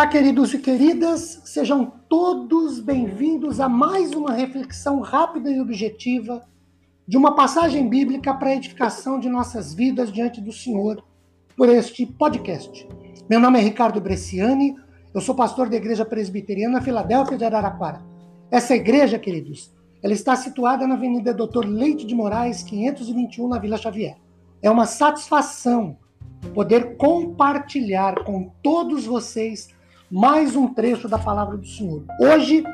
Olá, queridos e queridas, sejam todos bem-vindos a mais uma reflexão rápida e objetiva de uma passagem bíblica para a edificação de nossas vidas diante do Senhor por este podcast. Meu nome é Ricardo Bresciani, eu sou pastor da Igreja Presbiteriana Filadélfia de Araraquara. Essa igreja, queridos, ela está situada na Avenida Doutor Leite de Moraes, 521, na Vila Xavier. É uma satisfação poder compartilhar com todos vocês mais um trecho da palavra do Senhor. Hoje,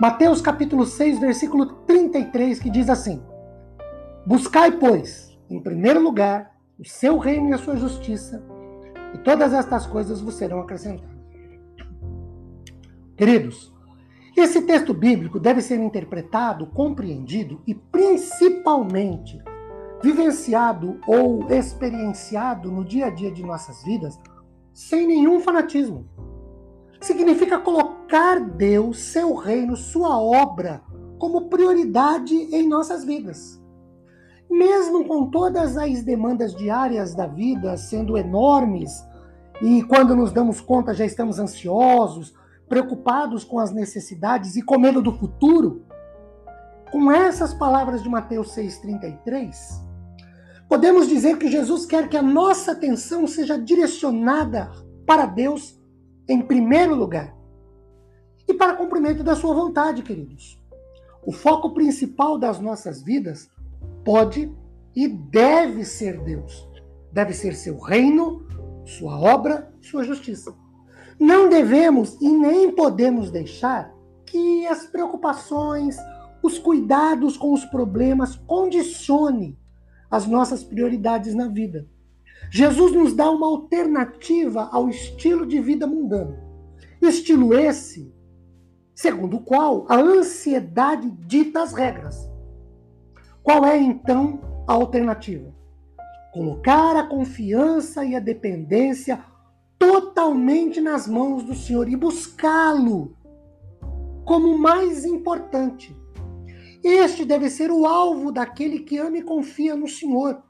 Mateus capítulo 6, versículo 33, que diz assim: Buscai, pois, em primeiro lugar, o seu reino e a sua justiça, e todas estas coisas vos serão acrescentadas. Queridos, esse texto bíblico deve ser interpretado, compreendido e principalmente vivenciado ou experienciado no dia a dia de nossas vidas sem nenhum fanatismo. Significa colocar Deus, seu reino, sua obra como prioridade em nossas vidas. Mesmo com todas as demandas diárias da vida sendo enormes, e quando nos damos conta já estamos ansiosos, preocupados com as necessidades e com medo do futuro, com essas palavras de Mateus 6,33, Podemos dizer que Jesus quer que a nossa atenção seja direcionada para Deus em primeiro lugar e para cumprimento da sua vontade, queridos. O foco principal das nossas vidas pode e deve ser Deus. Deve ser seu reino, sua obra, sua justiça. Não devemos e nem podemos deixar que as preocupações, os cuidados com os problemas condicione as nossas prioridades na vida. Jesus nos dá uma alternativa ao estilo de vida mundano. Estilo esse, segundo o qual a ansiedade dita as regras. Qual é então a alternativa? Colocar a confiança e a dependência totalmente nas mãos do Senhor e buscá-lo como mais importante este deve ser o alvo daquele que ama e confia no Senhor.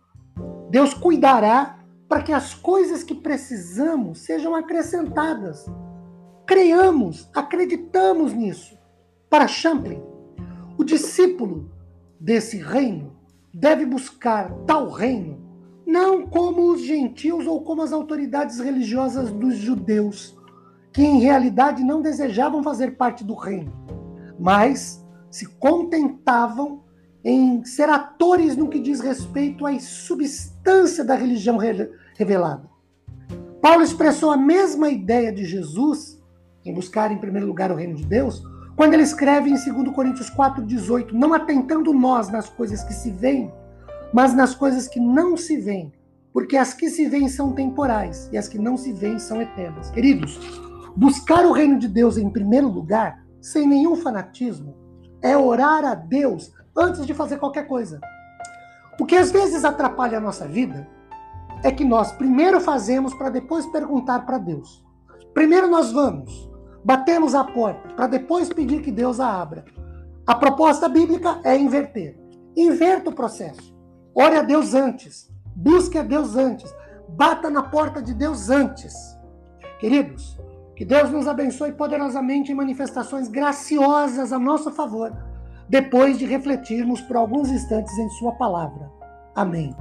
Deus cuidará para que as coisas que precisamos sejam acrescentadas. Creiamos, acreditamos nisso. Para Champlin, o discípulo desse reino deve buscar tal reino não como os gentios ou como as autoridades religiosas dos judeus, que em realidade não desejavam fazer parte do reino, mas se contentavam em ser atores no que diz respeito à substância da religião revelada. Paulo expressou a mesma ideia de Jesus, em buscar em primeiro lugar o reino de Deus, quando ele escreve em 2 Coríntios 4,18: Não atentando nós nas coisas que se veem, mas nas coisas que não se veem, porque as que se veem são temporais e as que não se veem são eternas. Queridos, buscar o reino de Deus em primeiro lugar, sem nenhum fanatismo, é orar a Deus antes de fazer qualquer coisa. O que às vezes atrapalha a nossa vida é que nós primeiro fazemos para depois perguntar para Deus. Primeiro nós vamos, batemos a porta para depois pedir que Deus a abra. A proposta bíblica é inverter. Inverta o processo. Ore a Deus antes. Busque a Deus antes. Bata na porta de Deus antes. Queridos, que Deus nos abençoe poderosamente em manifestações graciosas a nosso favor, depois de refletirmos por alguns instantes em Sua palavra. Amém.